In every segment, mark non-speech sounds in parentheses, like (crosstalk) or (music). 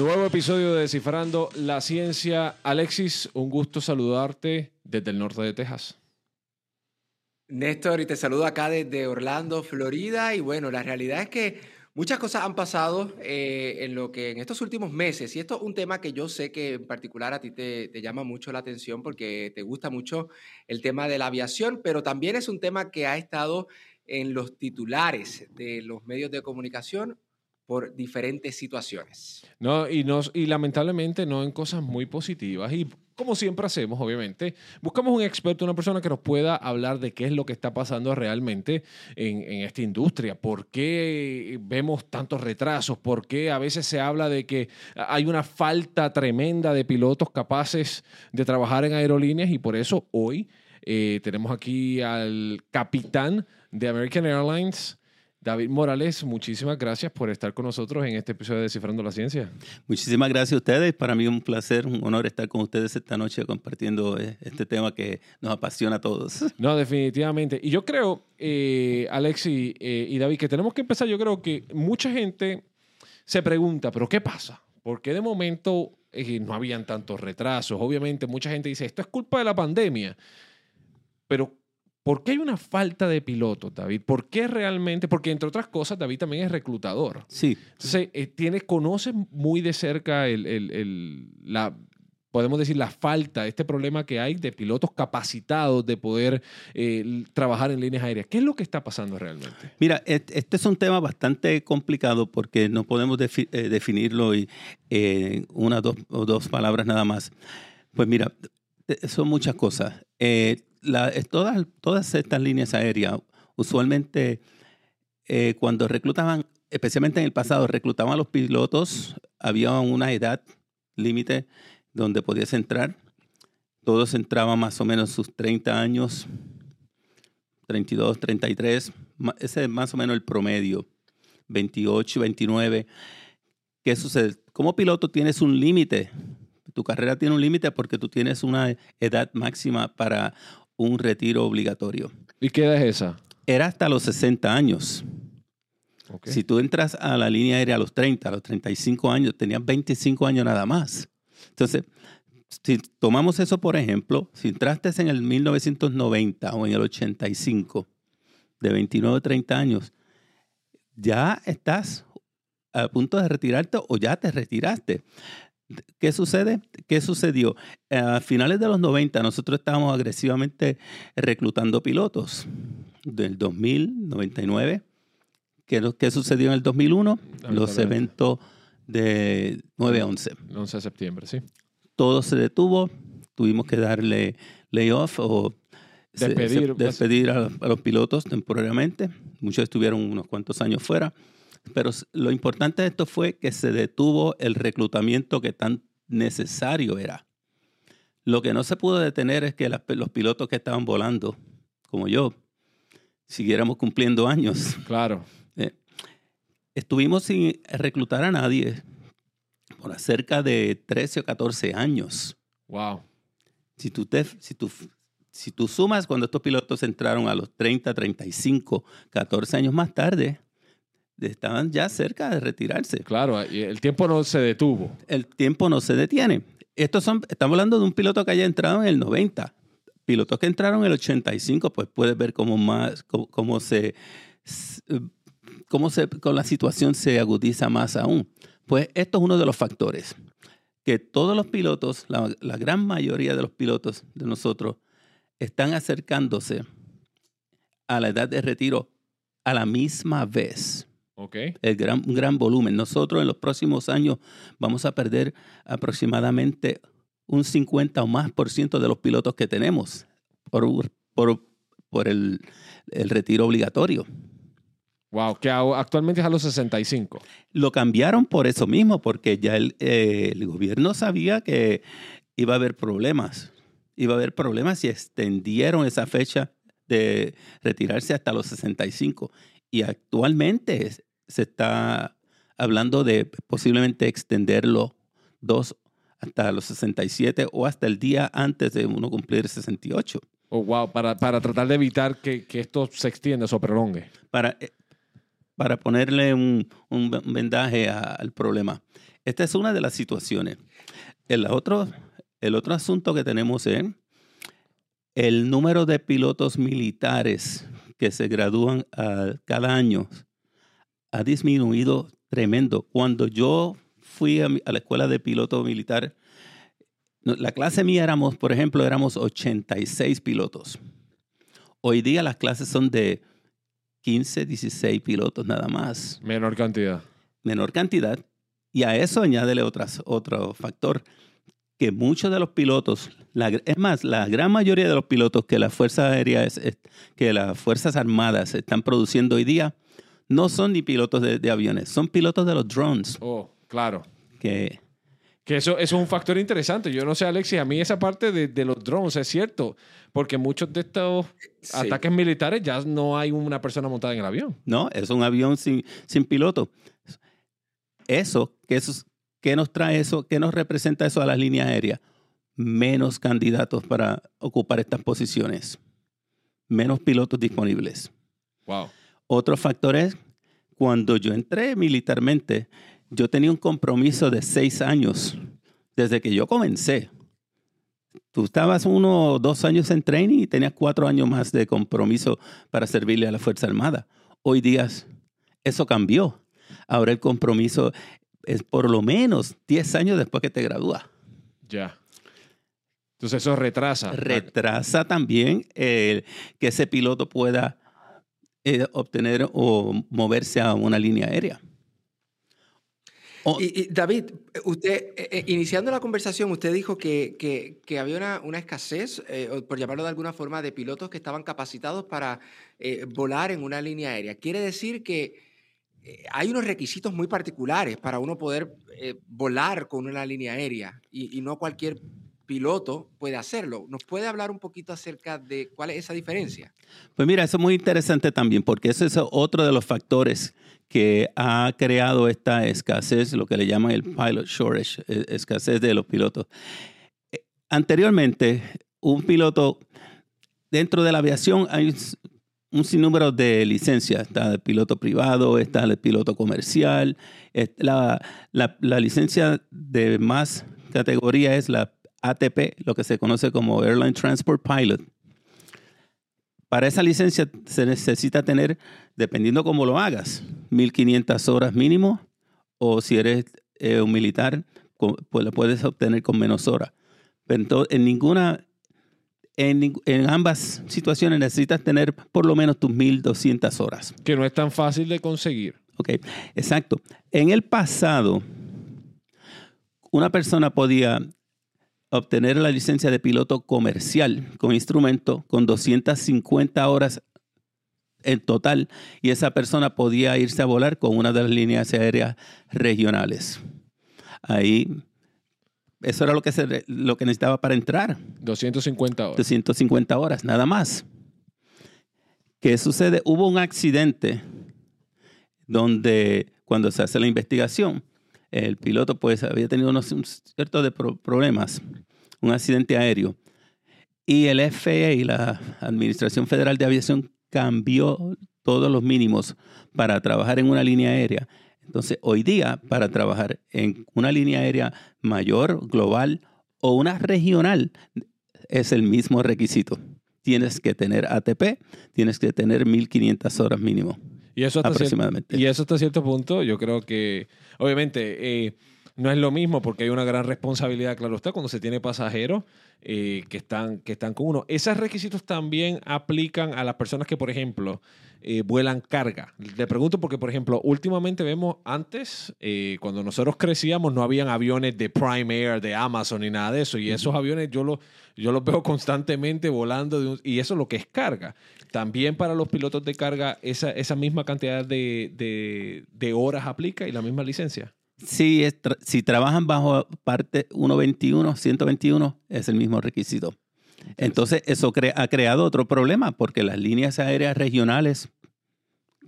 Nuevo episodio de Descifrando la Ciencia. Alexis, un gusto saludarte desde el norte de Texas. Néstor, y te saludo acá desde Orlando, Florida. Y bueno, la realidad es que muchas cosas han pasado eh, en lo que en estos últimos meses. Y esto es un tema que yo sé que en particular a ti te, te llama mucho la atención porque te gusta mucho el tema de la aviación, pero también es un tema que ha estado en los titulares de los medios de comunicación por diferentes situaciones. No, y, nos, y lamentablemente no en cosas muy positivas. Y como siempre hacemos, obviamente, buscamos un experto, una persona que nos pueda hablar de qué es lo que está pasando realmente en, en esta industria, por qué vemos tantos retrasos, por qué a veces se habla de que hay una falta tremenda de pilotos capaces de trabajar en aerolíneas y por eso hoy eh, tenemos aquí al capitán de American Airlines, David Morales, muchísimas gracias por estar con nosotros en este episodio de Descifrando la Ciencia. Muchísimas gracias a ustedes. Para mí es un placer, un honor estar con ustedes esta noche compartiendo eh, este tema que nos apasiona a todos. No, definitivamente. Y yo creo, eh, Alex y, eh, y David, que tenemos que empezar. Yo creo que mucha gente se pregunta, ¿pero qué pasa? ¿Por qué de momento eh, no habían tantos retrasos? Obviamente, mucha gente dice, esto es culpa de la pandemia. Pero ¿Por qué hay una falta de pilotos, David? ¿Por qué realmente? Porque entre otras cosas, David también es reclutador. Sí. Entonces, eh, tiene, conoce muy de cerca el, el- el- la, podemos decir, la falta, este problema que hay de pilotos capacitados de poder eh, trabajar en líneas aéreas. ¿Qué es lo que está pasando realmente? Mira, este es un tema bastante complicado porque no podemos defi- eh, definirlo y, eh, en una dos, o dos palabras nada más. Pues mira, te- son muchas cosas. Eh, la- todas, todas estas líneas aéreas, usualmente eh, cuando reclutaban, especialmente en el pasado, reclutaban a los pilotos, había una edad límite donde podías entrar. Todos entraban más o menos sus 30 años, 32, 33, ma- ese es más o menos el promedio, 28, 29. ¿Qué sucede? Como piloto tienes un límite. Tu carrera tiene un límite porque tú tienes una edad máxima para un retiro obligatorio. ¿Y qué edad es esa? Era hasta los 60 años. Si tú entras a la línea aérea a los 30, a los 35 años, tenías 25 años nada más. Entonces, si tomamos eso por ejemplo, si entraste en el 1990 o en el 85, de 29 a 30 años, ya estás a punto de retirarte o ya te retiraste. ¿Qué sucede? ¿Qué sucedió? A finales de los 90 nosotros estábamos agresivamente reclutando pilotos. Del 2000, 99. ¿Qué, qué sucedió en el 2001? Los eventos de 9-11. El 11 de septiembre, sí. Todo se detuvo, tuvimos que darle layoff o se- se- Despedir, despedir a, a los pilotos temporariamente. Muchos estuvieron unos cuantos años fuera. Pero lo importante de esto fue que se detuvo el reclutamiento que tan necesario era. Lo que no se pudo detener es que las- los pilotos que estaban volando, como yo, siguiéramos cumpliendo años. (laughs) Claro. Estuvimos sin reclutar a nadie por cerca de 13 o 14 años. Wow. Si tú, te, si, tú, si tú sumas cuando estos pilotos entraron a los 30, 35, 14 años más tarde, estaban ya cerca de retirarse. Claro, el tiempo no se detuvo. El tiempo no se detiene. Estos son, estamos hablando de un piloto que haya entrado en el 90. Pilotos que entraron en el 85, pues puedes ver cómo, más, cómo, cómo se, cómo se, con la situación se agudiza más aún. Pues esto es uno de los factores. Que todos los pilotos, la, la gran mayoría de los pilotos de nosotros, están acercándose a la edad de retiro a la misma vez El gran, un gran volumen. Nosotros en los próximos años vamos a perder aproximadamente un 50 o más por ciento de los pilotos que tenemos por, por, por el, el retiro obligatorio. Wow, que actualmente es a los 65. Lo cambiaron por eso mismo, porque ya el, eh, el gobierno sabía que iba a haber problemas. Iba a haber problemas y extendieron esa fecha de retirarse hasta los 65. Y actualmente se está hablando de posiblemente extenderlo dos hasta los 67 o hasta el día antes de uno cumplir 68. Oh, wow, para, para tratar de evitar que, que esto se extienda o prolongue. Para, eh, para ponerle un, un vendaje al problema. Esta es una de las situaciones. El otro, el otro asunto que tenemos es el número de pilotos militares que se gradúan cada año ha disminuido tremendo. Cuando yo fui a, la escuela de piloto militar, la clase mía éramos, por ejemplo, éramos 86 pilotos. Hoy día las clases son de 15, 16 pilotos nada más. Menor cantidad. Menor cantidad. Y a eso añádele otras, otro factor, que muchos de los pilotos, es más, la gran mayoría de los pilotos que las Fuerzas Aéreas, que las Fuerzas Armadas están produciendo hoy día, no son ni pilotos de, aviones, son pilotos de los drones. Oh, claro. Que, que eso, es un factor interesante. Yo no sé, Alexis, a mí esa parte de, los drones es cierto, porque muchos de estos ataques militares ya no hay una persona montada en el avión. No, es un avión sin, sin piloto. Eso, ¿qué nos trae eso? ¿Qué nos representa eso a las líneas aéreas? Menos candidatos para ocupar estas posiciones. Menos pilotos disponibles. Wow. Otro factor es, cuando yo entré militarmente, yo tenía un compromiso de seis años desde que yo comencé. Tú estabas uno o dos años en training y tenías cuatro años más de compromiso para servirle a la Fuerza Armada. Hoy día eso cambió. Ahora el compromiso es por lo menos diez años después que te gradúas. Ya. Entonces eso retrasa. Retrasa también que ese piloto pueda eh, obtener o moverse a una línea aérea. y, David, usted, eh, eh, iniciando la conversación, usted dijo que, que, había una, escasez, por llamarlo de alguna forma, de pilotos que estaban capacitados para volar en una línea aérea. Quiere decir que hay unos requisitos muy particulares para uno poder volar con una línea aérea y, y no cualquier piloto puede hacerlo. ¿Nos puede hablar un poquito acerca de cuál es esa diferencia? Pues mira, eso es muy interesante también, porque ese es otro de los factores que ha creado esta escasez, lo que le llaman el pilot shortage, e, escasez de los pilotos. Eh, anteriormente, un piloto, dentro de la aviación hay un sinnúmero de licencias. Está el piloto privado, está el piloto comercial. La, la, la licencia de más categoría es la ATP, lo que se conoce como Airline Transport Pilot. Para esa licencia se necesita tener, dependiendo cómo lo hagas, 1500 horas mínimo, o si eres eh, un militar, pues lo puedes obtener con menos horas. Pero en ninguna, en, en, ambas situaciones necesitas tener por lo menos tus 1200 horas. Que no es tan fácil de conseguir. Ok, exacto. En el pasado, una persona podía obtener la licencia de piloto comercial con instrumento con 250 horas en total y esa persona podía irse a volar con una de las líneas aéreas regionales. Ahí, eso era lo que, se, lo que necesitaba para entrar. 250 horas. 250 horas, nada más. ¿Qué sucede? Hubo un accidente donde cuando se hace la investigación, el piloto pues había tenido unos ciertos de problemas, un accidente aéreo. Y el FAA, la Administración Federal de Aviación, cambió todos los mínimos para trabajar en una línea aérea. Entonces, hoy día, para trabajar en una línea aérea mayor, global o una regional, es el mismo requisito. Tienes que tener ATP, tienes que tener 1500 horas mínimo. Y eso hasta aproximadamente. y eso hasta cierto punto, yo creo que, obviamente, eh, no es lo mismo porque hay una gran responsabilidad, claro está, cuando se tiene pasajeros eh, que, están, que están con uno. Esos requisitos también aplican a las personas que, por ejemplo, eh, vuelan carga. Le pregunto porque, por ejemplo, últimamente vemos antes, cuando nosotros crecíamos, no habían aviones de Prime Air, de Amazon ni nada de eso. Y esos aviones yo, lo, yo los veo constantemente volando y eso es lo que es carga. También para los pilotos de carga, esa, esa misma cantidad de, de, horas aplica y la misma licencia. Sí, si trabajan bajo parte 121, 121, es el mismo requisito. Entonces, eso ha creado otro problema, porque las líneas aéreas regionales,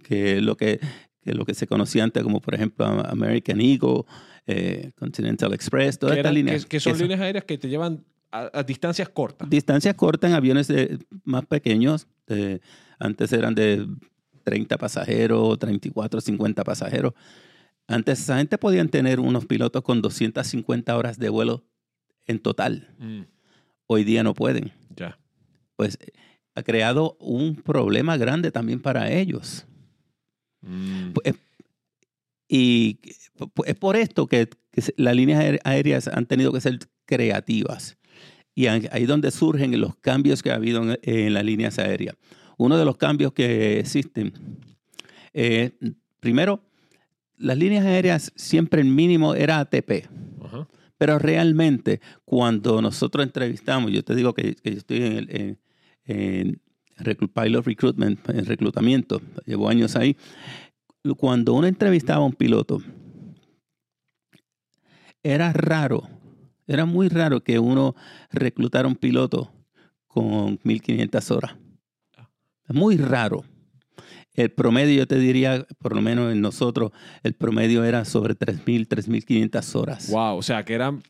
que es lo que, lo que se conocía antes como, por ejemplo, American Eagle, eh, Continental Express, todas estas líneas. Que, son líneas aéreas que te llevan a, distancias cortas. Distancias cortas en aviones más pequeños. antes eran de 30 pasajeros, 34, 50 pasajeros. Antes esa gente podían tener unos pilotos con 250 horas de vuelo en total. Mm, Hoy día no pueden. ya. Pues ha creado un problema grande también para ellos. Mm, Pues, Y pues, es por esto que, las líneas aé- aéreas han tenido que ser creativas. Y ahí es donde surgen los cambios que ha habido en, en las líneas aéreas. Uno de los cambios que existen, eh, primero, las líneas aéreas siempre el mínimo era ATP. ajá. Pero realmente, cuando nosotros entrevistamos, yo te digo que, que yo estoy en, el, en, Pilot Recruitment, en reclutamiento, llevo años ahí. Cuando uno entrevistaba a un piloto, era raro, era muy raro que uno reclutara un piloto con 1500 horas. Es muy raro. El promedio, yo te diría, por lo menos en nosotros, el promedio era sobre 3.000, 3.500 horas. Wow, o sea que eran.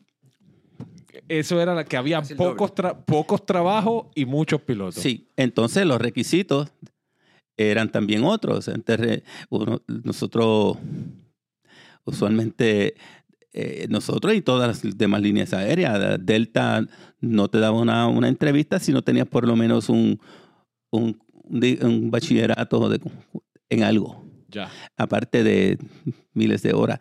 Eso era la que había pocos, tra- pocos trabajos y muchos pilotos. Sí, entonces los requisitos eran también otros. Entonces, uno- nosotros usualmente, eh, nosotros y todas las demás líneas aéreas, Delta no te daba una, una entrevista si no tenías por lo menos un, un, di- un bachillerato de- en algo, Ya. aparte de miles de horas.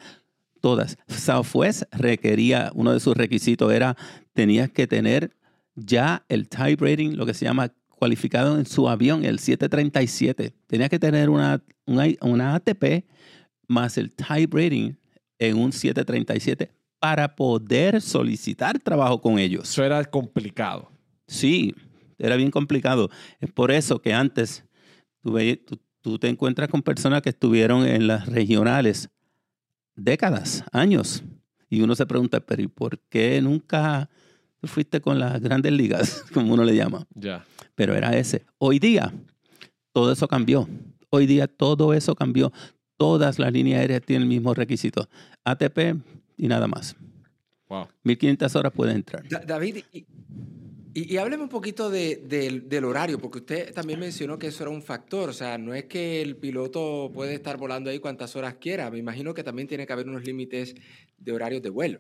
Todas. Southwest requería, uno de sus requisitos era, tenías que tener ya el type rating, lo que se llama cualificado en su avión, el 737. Tenías que tener una, una, una ATP más el type rating en un 737 para poder solicitar trabajo con ellos. Eso era complicado. Sí, era bien complicado. Es por eso que antes tú, ve- tú- tú te encuentras con personas que estuvieron en las regionales décadas, años. Y uno se pregunta, pero ¿y por qué nunca fuiste con las grandes ligas, (laughs) como uno le llama? Ya. Pero era ese. Hoy día, todo eso cambió. Hoy día todo eso cambió. Todas las líneas aéreas tienen el mismo requisito. ATP y nada más. Wow. 1500 horas puede entrar. Da- David, y, y, y hábleme un poquito de- del- horario, porque usted también mencionó que eso era un factor. O sea, no es que el piloto puede estar volando ahí cuantas horas quiera. Me imagino que también tiene que haber unos límites de horarios de vuelo.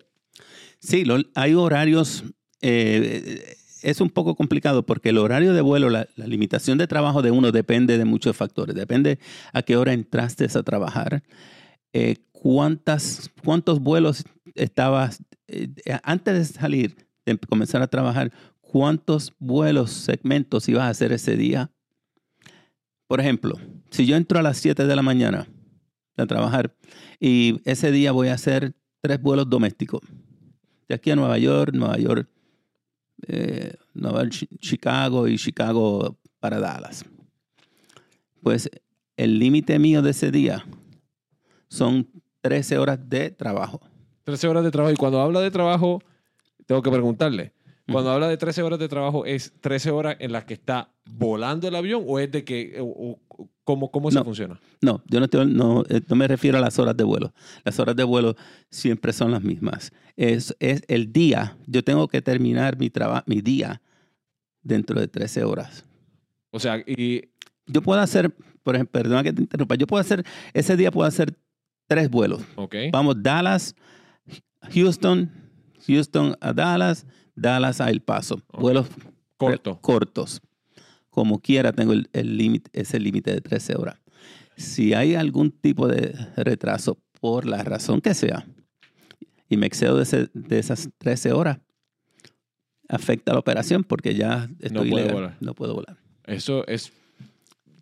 Sí, hay horarios. eh, es un poco complicado porque el horario de vuelo, la, la limitación de trabajo de uno depende de muchos factores. Depende a qué hora entraste a trabajar, eh, cuántas, cuántos vuelos estabas, eh, antes de salir, de comenzar a trabajar, cuántos vuelos, segmentos ibas a hacer ese día. Por ejemplo, si yo entro a las 7 de la mañana a trabajar y ese día voy a hacer tres vuelos domésticos de aquí a Nueva York, Nueva York, eh, Nueva York, Chi- Chicago y Chicago para Dallas. Pues el límite mío de ese día son 13 horas de trabajo. 13 horas de trabajo. Y cuando habla de trabajo, tengo que preguntarle. Cuando habla de 13 horas de trabajo, ¿es 13 horas en las que está volando el avión o es de que, o- o- cómo, cómo No. funciona? No, yo no, estoy- no, eh, no me refiero a las horas de vuelo. Las horas de vuelo siempre son las mismas. Es, es el día. Yo tengo que terminar mi, traba- mi día dentro de 13 horas. O sea, y Yo puedo hacer, por ejemplo, perdona que te interrumpa, yo puedo hacer, ese día puedo hacer tres vuelos. ok, Vamos, Dallas, Houston, Houston a Dallas, Dallas a El Paso. Vuelos corto. cortos. Como quiera, tengo el, el límite, ese límite de 13 horas. Si hay algún tipo de retraso, por la razón que sea, y me excedo de, ese- de esas 13 horas, afecta la operación porque ya estoy puede ilegal. volar. No puedo volar. Eso es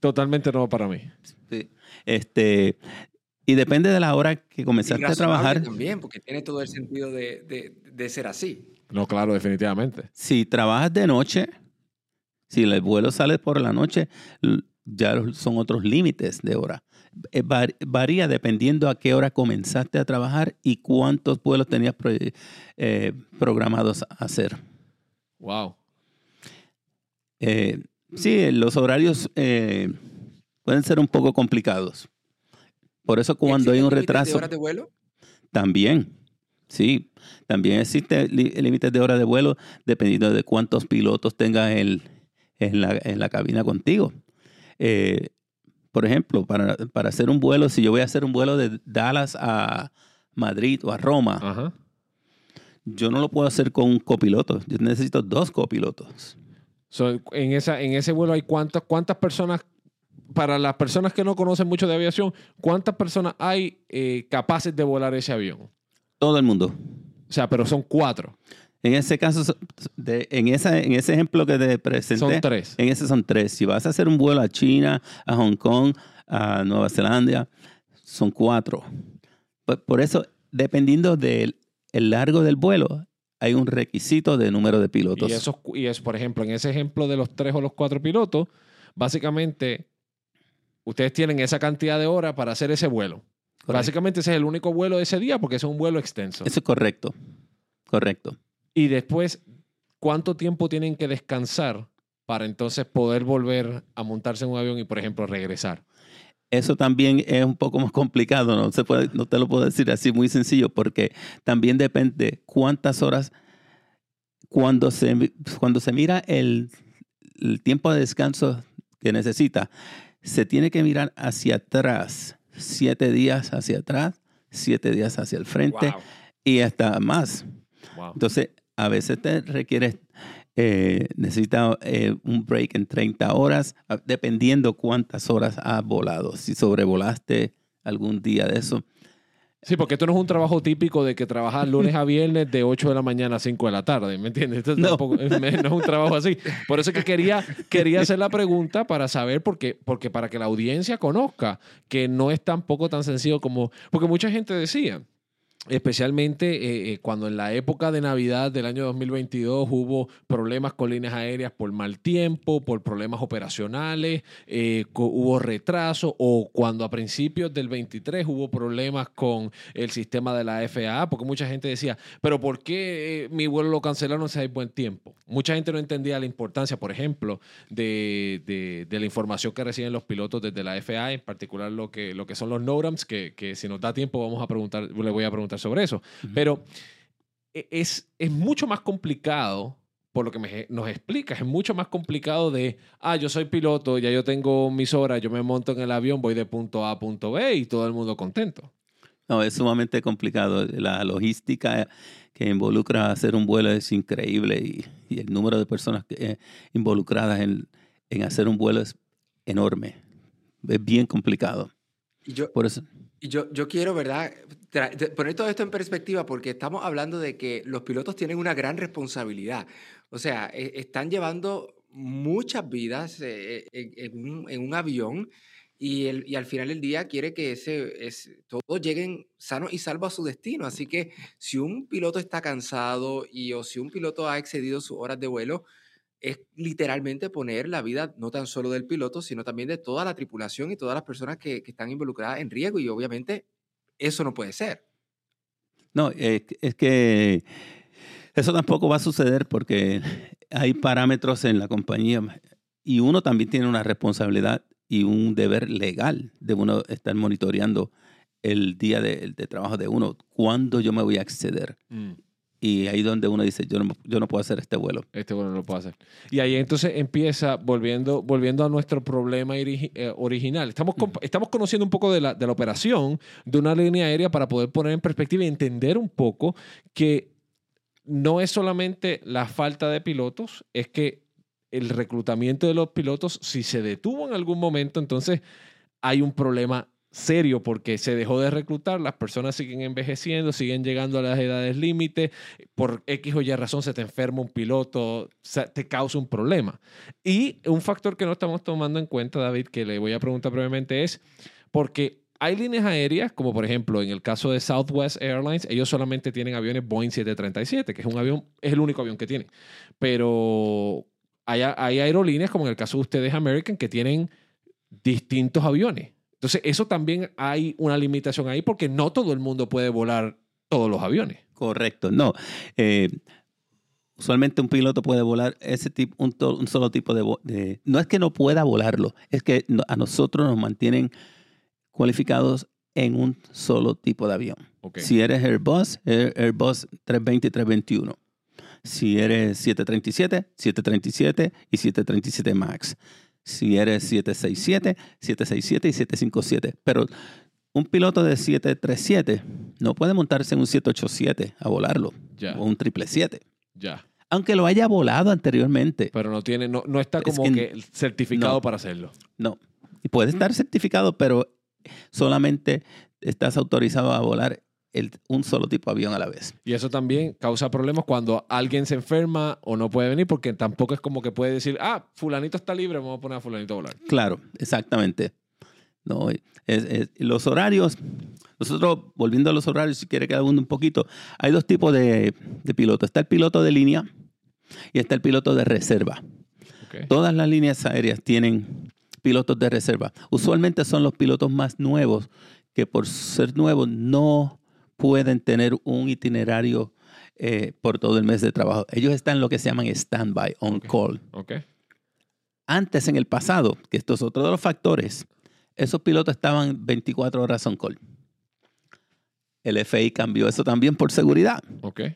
totalmente nuevo para mí. Sí. Este, y depende de la hora que comenzaste a trabajar. También, porque tiene todo el sentido de, de- de ser así. No, claro, definitivamente. Si trabajas de noche, si el vuelo sale por la noche, ya son otros límites de hora. Eh, var- Varía dependiendo a qué hora comenzaste a trabajar y cuántos vuelos tenías pro- eh, programados a hacer. Wow. Eh, sí, los horarios eh, pueden ser un poco complicados. Por eso cuando hay un ¿Existen límites retraso... de horas de vuelo? También, sí. También existe li- límites de hora de vuelo dependiendo de cuántos pilotos tengas el- en, la, en la cabina contigo. Eh, Por ejemplo, para, para hacer un vuelo, si yo voy a hacer un vuelo de Dallas a Madrid o a Roma, Ajá. yo no lo puedo hacer con un copiloto. Yo necesito dos copilotos. So, en, esa, en ese vuelo hay cuántas, cuántas personas, para las personas que no conocen mucho de aviación, ¿cuántas personas hay eh, capaces de volar ese avión? Todo el mundo. O sea, pero son cuatro. En ese caso, de- en, esa, en ese ejemplo que te presenté, Son tres. en ese son tres. Si vas a hacer un vuelo a China, a Hong Kong, a Nueva Zelanda, son cuatro. Por, por eso, dependiendo del el largo del vuelo, hay un requisito de número de pilotos. Y eso, y es, por ejemplo, en ese ejemplo de los tres o los cuatro pilotos, básicamente ustedes tienen esa cantidad de horas para hacer ese vuelo. Correcto. Básicamente ese es el único vuelo de ese día porque es un vuelo extenso. Eso es correcto. Correcto. Y después, ¿cuánto tiempo tienen que descansar para entonces poder volver a montarse en un avión y, por ejemplo, regresar? Eso también es un poco más complicado, no, se puede, no te lo puedo decir así muy sencillo, porque también depende cuántas horas, cuando se, cuando se mira el, el tiempo de descanso que necesita, se tiene que mirar hacia atrás, siete días hacia atrás, siete días hacia el frente Wow. y hasta más. Wow. Entonces, a veces te requieres, eh, necesita eh, un break en 30 horas, ah, dependiendo cuántas horas has volado. Si sobrevolaste algún día de eso. Sí, porque esto no es un trabajo típico de que trabajas lunes a viernes de 8 de la mañana a 5 de la tarde, ¿me entiendes? Esto No. tampoco- no es un trabajo así. Por eso es que quería, quería hacer la pregunta para saber, porque, porque para que la audiencia conozca que no es tampoco tan sencillo como... Porque mucha gente decía, especialmente eh, eh, cuando en la época de Navidad del año 2022 hubo problemas con líneas aéreas por mal tiempo, por problemas operacionales, eh, hubo retraso o cuando a principios del 23 hubo problemas con el sistema de la FAA, porque mucha gente decía, pero ¿por qué mi vuelo lo cancelaron si hay buen tiempo? Mucha gente no entendía la importancia, por ejemplo, de, de- de la información que reciben los pilotos desde la FAA, en particular lo que, lo que son los NORAMs, que, que si nos da tiempo vamos a preguntar, le voy a preguntar sobre eso. Pero e- es, es mucho más complicado, por lo que me- nos explicas, es mucho más complicado de, ah, yo soy piloto, ya yo tengo mis horas, yo me monto en el avión, voy de punto A a punto B y todo el mundo contento. No, es sumamente complicado. La logística que involucra hacer un vuelo es increíble y, y el número de personas que, eh, involucradas en, en hacer un vuelo es enorme. Es bien complicado. Yo, Por eso, yo, yo quiero, ¿verdad? Poner todo esto en perspectiva porque estamos hablando de que los pilotos tienen una gran responsabilidad. O sea, e- están llevando muchas vidas eh, en, en un, en un avión y, el- y al final del día quiere que ese, es, todos lleguen sanos y salvos a su destino. Así que si un piloto está cansado y o si un piloto ha excedido sus horas de vuelo, es literalmente poner la vida no tan solo del piloto, sino también de toda la tripulación y todas las personas que, que están involucradas en riesgo. Y obviamente eso no puede ser. no, es, es que eso tampoco va a suceder porque hay parámetros en la compañía y uno también tiene una responsabilidad y un deber legal de uno estar monitoreando el día de, de trabajo de uno, cuándo yo me voy a acceder. Y ahí donde uno dice, yo no, yo no puedo hacer este vuelo. Este bueno no lo puedo hacer. Y ahí entonces empieza, volviendo, volviendo a nuestro problema eh, original. Estamos, estamos conociendo un poco de la, de la operación de una línea aérea para poder poner en perspectiva y entender un poco que no es solamente la falta de pilotos, es que el reclutamiento de los pilotos, si se detuvo en algún momento, entonces hay un problema serio porque se dejó de reclutar, las personas siguen envejeciendo, siguen llegando a las edades límite, por X o Y razón se te enferma un piloto, te causa un problema. Y un factor que no estamos tomando en cuenta, David, que le voy a preguntar brevemente es, porque hay líneas aéreas, como por ejemplo en el caso de Southwest Airlines, ellos solamente tienen aviones Boeing 737, que es un avión, es el único avión que tienen. Pero hay, hay aerolíneas, como en el caso de ustedes, American, que tienen distintos aviones. Entonces, eso también hay una limitación ahí porque no todo el mundo puede volar todos los aviones. Correcto, no. Eh, usualmente un piloto puede volar ese tipo, un, to- un solo tipo de, de- No es que no pueda volarlo, es que a nosotros nos mantienen cualificados en un solo tipo de avión. Si eres Airbus, Air- Airbus 320 y 321. Si eres 737, 737 y 737 MAX. Si eres 767, 767 y 757. Pero un piloto de 737 no puede montarse en un 787 a volarlo Ya, o un 777. ya. Aunque lo haya volado anteriormente. Pero no tiene, no, no está Es como que- que, certificado no. para hacerlo. No. Y puede estar certificado, pero solamente estás autorizado a volar el- un solo tipo de avión a la vez. Y eso también causa problemas cuando alguien se enferma o no puede venir, porque tampoco es como que puede decir, ah, fulanito está libre, vamos a poner a fulanito a volar. Claro, exactamente. No, es- es- los horarios, nosotros, volviendo a los horarios, si quiere que abunde un poquito, hay dos tipos de, de pilotos. Está el piloto de línea y está el piloto de reserva. Todas las líneas aéreas tienen pilotos de reserva. Usualmente son los pilotos más nuevos que por ser nuevos no pueden tener un itinerario eh, por todo el mes de trabajo. Ellos están en lo que se llaman stand-by, on call. Antes, en el pasado, que esto es otro de los factores, esos pilotos estaban 24 horas on call. El FAA cambió eso también por seguridad.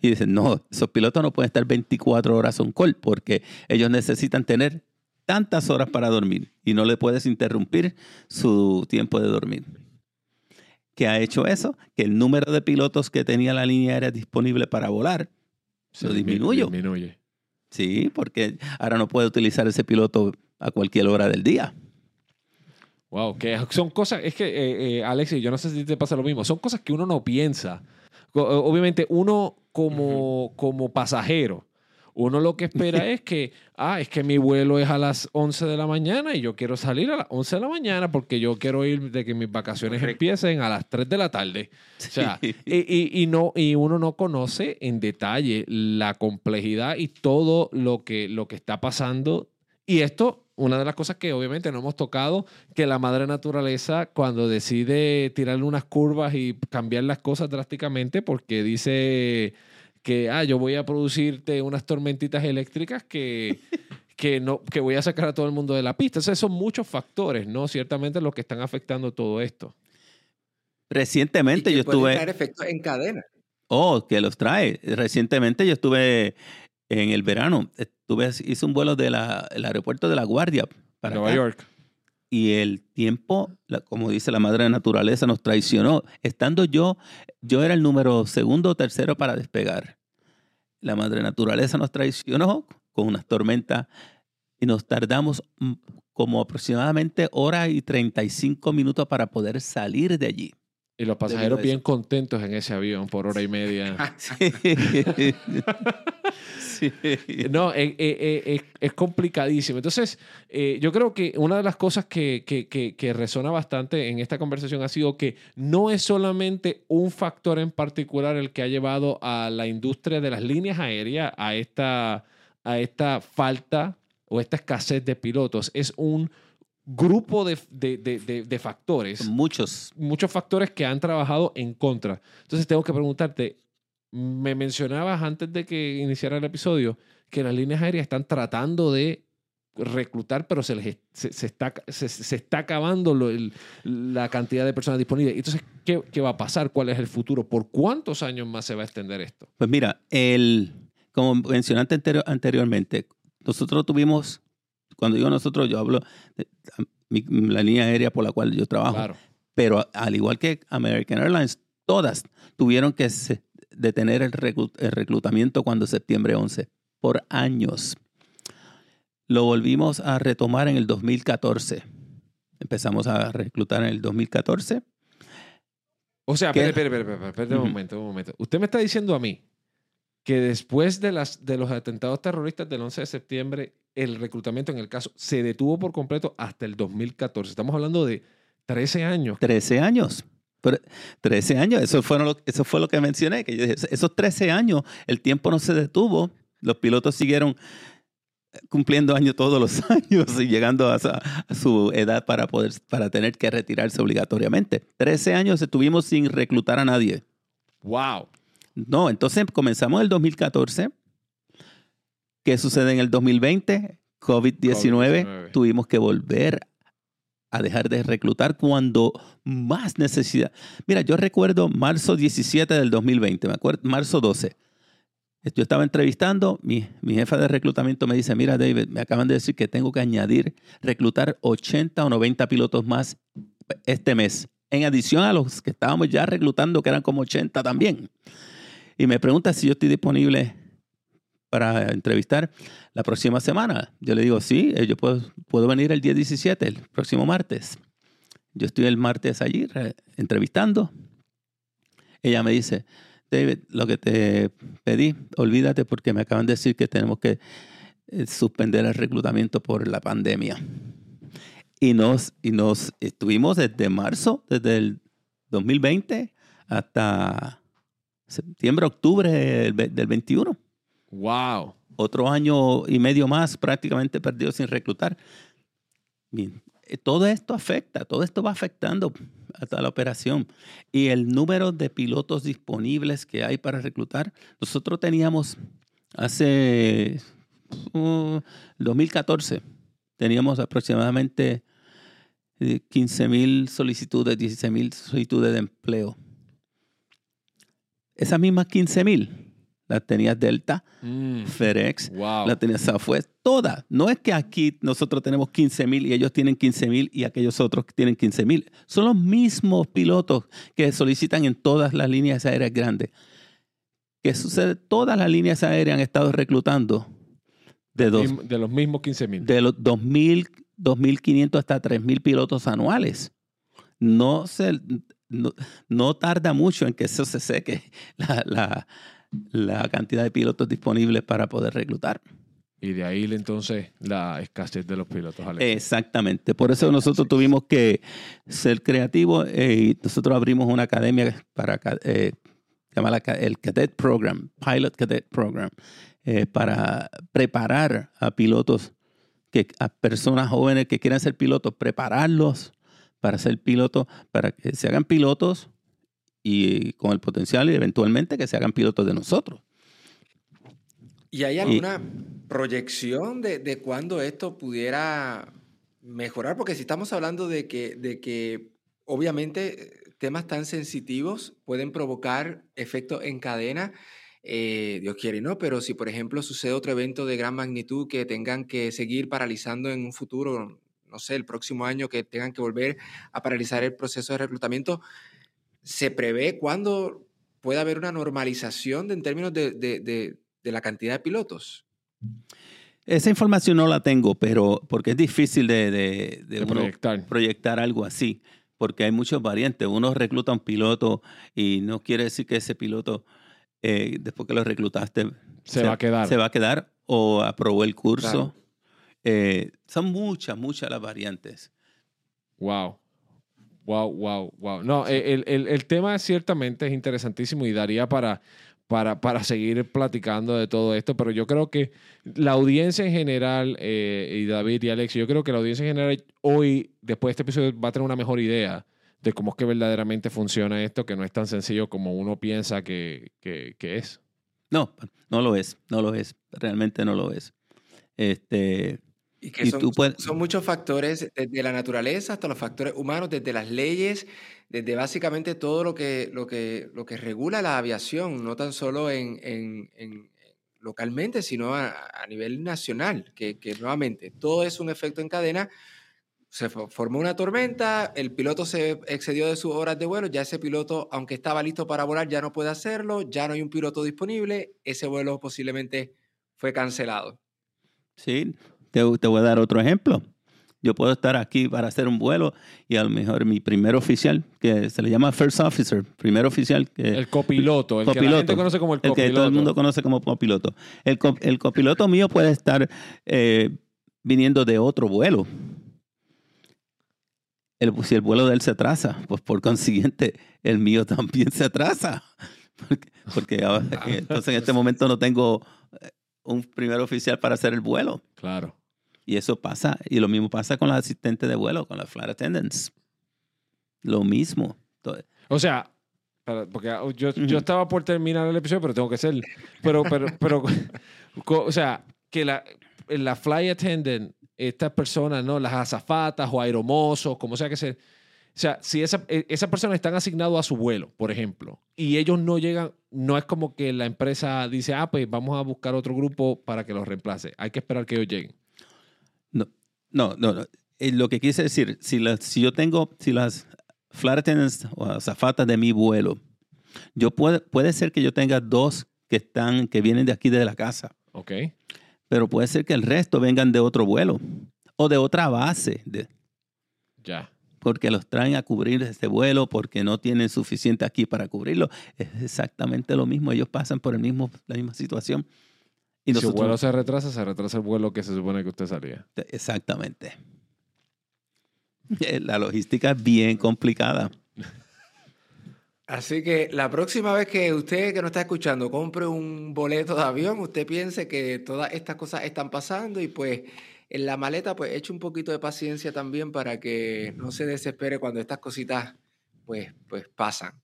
Y dicen, no, esos pilotos no pueden estar 24 horas on call porque ellos necesitan tener tantas horas para dormir y no le puedes interrumpir su tiempo de dormir. ¿Qué ha hecho eso? Que el número de pilotos que tenía la línea aérea disponible para volar se dismi- disminuyó. Disminuye. Sí, porque ahora no puede utilizar ese piloto a cualquier hora del día. Wow, que son cosas, es que, eh, eh, Alexis, yo no sé si te pasa lo mismo, son cosas que uno no piensa. Obviamente, uno como, como pasajero, uno lo que espera (laughs) es que, ah, es que mi vuelo es a las 11 de la mañana y yo quiero salir a las 11 de la mañana porque yo quiero ir de que mis vacaciones Correcto. empiecen a las 3 de la tarde. O sea, Sí. y, y- y no, y uno no conoce en detalle la complejidad y todo lo que, lo que está pasando. Y esto, una de las cosas que obviamente no hemos tocado, que la madre naturaleza cuando decide tirarle unas curvas y cambiar las cosas drásticamente porque dice que, ah, yo voy a producirte unas tormentitas eléctricas que... (laughs) Que, no, que voy a sacar a todo el mundo de la pista. O sea, son muchos factores, ¿no? Ciertamente los que están afectando todo esto. Recientemente y que yo estuve... traer efectos en cadena. Oh, que los trae. Recientemente yo estuve en el verano, estuve, hice un vuelo del aeropuerto de La Guardia para Nueva acá, York. Y el tiempo, como dice la madre naturaleza, nos traicionó. Estando yo, yo era el número segundo o tercero para despegar. La madre naturaleza nos traicionó con unas tormentas y nos tardamos mm, como aproximadamente hora y 35 minutos para poder salir de allí. Y los pasajeros bien contentos en ese avión por hora y media. (laughs) Sí. No, eh, eh, eh, es, es complicadísimo. Entonces, eh, yo creo que una de las cosas que, que, que, que resona bastante en esta conversación ha sido que no es solamente un factor en particular el que ha llevado a la industria de las líneas aéreas a esta, a esta falta o esta escasez de pilotos. Es un grupo de, de, de, de- de factores Muchos. muchos factores que han trabajado en contra. Entonces tengo que preguntarte, me mencionabas antes de que iniciara el episodio que las líneas aéreas están tratando de reclutar, pero se, les, se, se está, se, se está acabando lo- el- la cantidad de personas disponibles. Entonces, ¿qué, ¿qué va a pasar? ¿Cuál es el futuro? ¿Por cuántos años más se va a extender esto? Pues mira, el, como mencionaste anteri- anteriormente, nosotros tuvimos, cuando digo nosotros, yo hablo de mi- la línea aérea por la cual yo trabajo, Claro. pero al igual que American Airlines, todas tuvieron que se- detener el, reclu- el reclutamiento cuando septiembre 11, por años. Lo volvimos a retomar en el 2014. Empezamos a reclutar en el 2014. O sea, espere, espere, espere, espere un momento, un momento. Usted me está diciendo a mí que después de, las, de los atentados terroristas del 11 de septiembre, el reclutamiento en el caso se detuvo por completo hasta el 2014. Estamos hablando de 13 años. 13 años. Pero 13 años, eso, fueron lo- eso fue lo que mencioné, que yo dije, esos 13 años, el tiempo no se detuvo, los pilotos siguieron cumpliendo años todos los (laughs) años y llegando a, su edad para, poder, para tener que retirarse obligatoriamente. 13 años estuvimos sin reclutar a nadie. ¡Wow! No, entonces comenzamos en el 2014. ¿Qué sucede en el 2020? COVID-19. COVID-19. Tuvimos que volver a dejar de reclutar cuando más necesidad. Mira, yo recuerdo marzo 17 del 2020, me acuerdo, marzo 12. yo estaba entrevistando, mi, mi jefa de reclutamiento me dice, mira David, me acaban de decir que tengo que añadir, reclutar 80 o 90 pilotos más este mes, en adición a los que estábamos ya reclutando, que eran como 80 también. Y me pregunta si yo estoy disponible para entrevistar la próxima semana. Yo le digo, sí, eh, yo puedo, puedo venir el día 17, el próximo martes. Yo estoy el martes allí entrevistando. Ella me dice, David, lo que te pedí, olvídate porque me acaban de decir que tenemos que eh, suspender el reclutamiento por la pandemia. Y nos, y nos estuvimos desde marzo, desde el 2020 hasta septiembre, octubre del 21. Wow. Otro año y medio más prácticamente perdido sin reclutar. Eh, todo esto afecta, todo esto va afectando a toda la operación. Y el número de pilotos disponibles que hay para reclutar, nosotros teníamos hace 2014, uh, teníamos aproximadamente 15 eh, mil solicitudes, 16 mil solicitudes de empleo. Esas mismas 15 mil la tenía Delta, mm. FedEx, la tenía Southwest, todas. No es que aquí nosotros tenemos 15 mil y ellos tienen 15 mil y aquellos otros tienen 15 mil. Son los mismos pilotos que solicitan en todas las líneas aéreas grandes. ¿Qué sucede? Todas las líneas aéreas han estado reclutando de, dos, de los mismos 15 mil. De los 2.000, 2.500 hasta 3.000 pilotos anuales. No, se, no, tarda mucho en que eso se seque. (laughs) la, la cantidad de pilotos disponibles para poder reclutar. Y de ahí entonces la escasez de los pilotos. Exactamente. Por eso nosotros tuvimos que ser creativos eh, y nosotros abrimos una academia para eh, llamada el Cadet Program, Pilot Cadet Program, eh, para preparar a pilotos, que, a personas jóvenes que quieran ser pilotos, prepararlos para ser pilotos, para que se hagan pilotos y con el potencial y eventualmente que se hagan pilotos de nosotros. ¿Y hay alguna proyección de, de cuándo esto pudiera mejorar? Porque si estamos hablando de que, de que obviamente temas tan sensitivos pueden provocar efectos en cadena, eh, Dios quiere, ¿no? Pero si, por ejemplo, sucede otro evento de gran magnitud que tengan que seguir paralizando en un futuro, no sé, el próximo año, que tengan que volver a paralizar el proceso de reclutamiento, ¿Se prevé cuándo puede haber una normalización en términos de, la cantidad de pilotos? Esa información no la tengo, pero porque es difícil de, proyectar. algo así, porque hay muchos variantes. Uno recluta a un piloto y no quiere decir que ese piloto, eh, después que lo reclutaste, se, va a quedar. Se va a quedar o aprobó el curso. Eh, son muchas, muchas las variantes. Wow. Wow, wow, wow. No, el, el, el, tema ciertamente es interesantísimo y daría para, para, para seguir platicando de todo esto, pero yo creo que la audiencia en general, eh, y David y Alex, yo creo que la audiencia en general hoy, después de este episodio, va a tener una mejor idea de cómo es que verdaderamente funciona esto, que no es tan sencillo como uno piensa que, que, que es. No, no lo es, no lo es, realmente no lo es. Este, y que son, son, muchos factores, desde la naturaleza hasta los factores humanos, desde las leyes, desde básicamente todo lo que, lo que, lo que regula la aviación, no tan solo en, en, localmente, sino a, nivel nacional, que, que, nuevamente todo es un efecto en cadena. Se formó una tormenta, el piloto se excedió de sus horas de vuelo, ya ese piloto, aunque estaba listo para volar, ya no puede hacerlo, ya no hay un piloto disponible, ese vuelo posiblemente fue cancelado. Sí, te, voy a dar otro ejemplo. Yo puedo estar aquí para hacer un vuelo y a lo mejor mi primer oficial, que se le llama First Officer, primer oficial. Que, el copiloto, el copiloto, que la gente conoce como el copiloto. El que todo el mundo conoce como copiloto. El, el copiloto mío puede estar eh, viniendo de otro vuelo. El, si el vuelo de él se atrasa, pues por consiguiente el mío también se atrasa. (laughs) Porque, porque entonces en este momento no tengo eh, un primer oficial para hacer el vuelo. Claro. Y eso pasa, y lo mismo pasa con los asistentes de vuelo, con las flight attendants. Lo mismo. O sea, porque ah, yo, yo, estaba por terminar el episodio, pero tengo que ser. Pero, pero, pero, (laughs) o sea, que la, la flight attendant, estas personas, ¿no? Las azafatas o aeromozos, como sea que sea, O sea, si esa, e, esa persona están asignados a su vuelo, por ejemplo, y ellos no llegan, no es como que la empresa dice, ah, pues vamos a buscar otro grupo para que los reemplace. Hay que esperar que ellos lleguen. No, no. Eh, lo que quise decir, si, las, si yo tengo, si las flight attendants o azafatas de mi vuelo, yo puede, puede ser que yo tenga dos que están, que vienen de aquí de la casa, ¿Ok? pero puede ser que el resto vengan de otro vuelo o de otra base, de, Ya. porque los traen a cubrir este vuelo porque no tienen suficiente aquí para cubrirlo. Es exactamente lo mismo, ellos pasan por el mismo, la misma situación. Y si su nosotros, vuelo se retrasa, se retrasa el vuelo que se supone que usted salía. Exactamente. (laughs) La logística es bien complicada. Así que la próxima vez que usted que nos está escuchando compre un boleto de avión, usted piense que todas estas cosas están pasando y pues en la maleta pues eche un poquito de paciencia también para que no se desespere cuando estas cositas pues, pues pasan.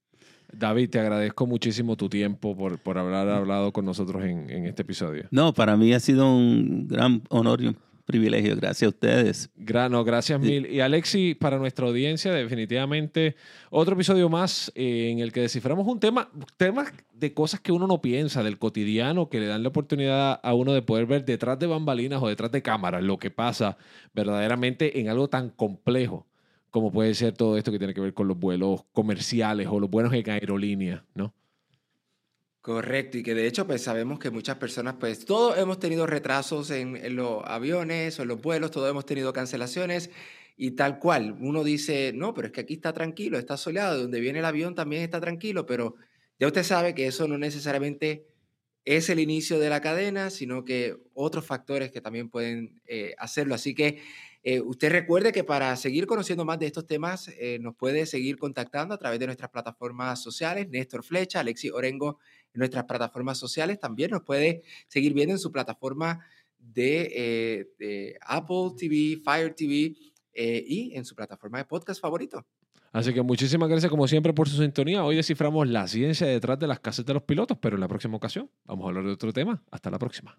David, te agradezco muchísimo tu tiempo por, por haber hablado con nosotros en, en este episodio. No, para mí ha sido un gran honor y un privilegio. Gracias a ustedes. Gra- no, gracias mil. Y Alexi, para nuestra audiencia, definitivamente otro episodio más eh, en el que desciframos un tema, temas de cosas que uno no piensa, del cotidiano, que le dan la oportunidad a uno de poder ver detrás de bambalinas o detrás de cámaras lo que pasa verdaderamente en algo tan complejo como puede ser todo esto que tiene que ver con los vuelos comerciales o los vuelos en aerolínea, ¿no? Correcto, y que de hecho pues sabemos que muchas personas pues todos hemos tenido retrasos en, en los aviones o en los vuelos, todos hemos tenido cancelaciones y tal cual. Uno dice, no, pero es que aquí está tranquilo, está soleado, de donde viene el avión también está tranquilo, pero ya usted sabe que eso no necesariamente es el inicio de la cadena, sino que otros factores que también pueden eh, hacerlo. Así que eh, usted recuerde que para seguir conociendo más de estos temas eh, nos puede seguir contactando a través de nuestras plataformas sociales, Néstor Flecha, Alexi Orengo en nuestras plataformas sociales. También nos puede seguir viendo en su plataforma de, Apple TV, Fire TV y en su plataforma de podcast favorito. Así que muchísimas gracias como siempre por su sintonía. Hoy desciframos la ciencia detrás de las casas de los pilotos, pero en la próxima ocasión vamos a hablar de otro tema. Hasta la próxima.